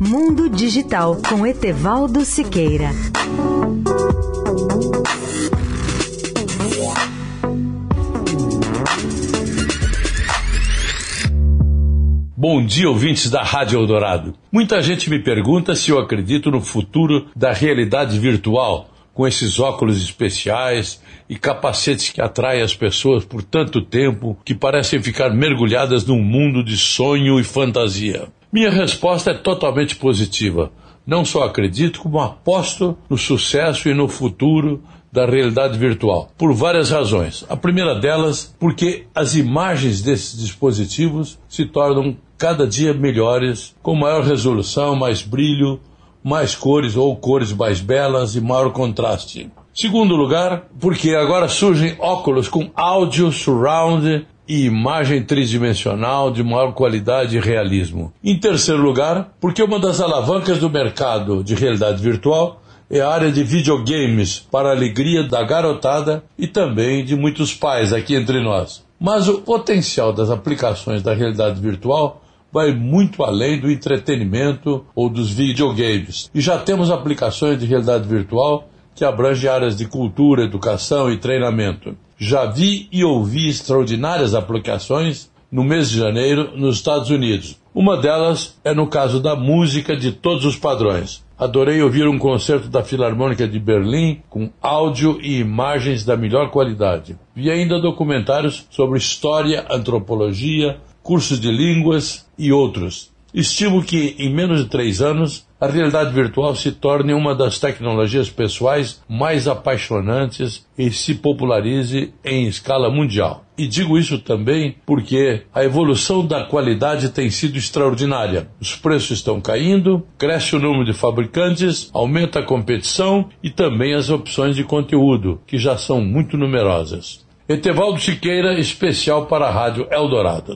Mundo Digital com Etevaldo Siqueira. Bom dia, ouvintes da Rádio Eldorado. Muita gente me pergunta se eu acredito no futuro da realidade virtual, com esses óculos especiais e capacetes que atraem as pessoas por tanto tempo que parecem ficar mergulhadas num mundo de sonho e fantasia. Minha resposta é totalmente positiva. Não só acredito, como aposto no sucesso e no futuro da realidade virtual, por várias razões. A primeira delas, porque as imagens desses dispositivos se tornam cada dia melhores, com maior resolução, mais brilho, mais cores ou cores mais belas e maior contraste. Segundo lugar, porque agora surgem óculos com áudio surround e imagem tridimensional de maior qualidade e realismo. Em terceiro lugar, porque uma das alavancas do mercado de realidade virtual é a área de videogames para a alegria da garotada e também de muitos pais aqui entre nós. Mas o potencial das aplicações da realidade virtual vai muito além do entretenimento ou dos videogames. E já temos aplicações de realidade virtual que abrangem áreas de cultura, educação e treinamento. Já vi e ouvi extraordinárias aplicações no mês de janeiro nos Estados Unidos. Uma delas é no caso da música de todos os padrões. Adorei ouvir um concerto da Filarmônica de Berlim com áudio e imagens da melhor qualidade. Vi ainda documentários sobre história, antropologia, cursos de línguas e outros. Estimo que, em menos de três anos, a realidade virtual se torne uma das tecnologias pessoais mais apaixonantes e se popularize em escala mundial. E digo isso também porque a evolução da qualidade tem sido extraordinária. Os preços estão caindo, cresce o número de fabricantes, aumenta a competição e também as opções de conteúdo, que já são muito numerosas. Etevaldo Siqueira, especial para a Rádio Eldorado.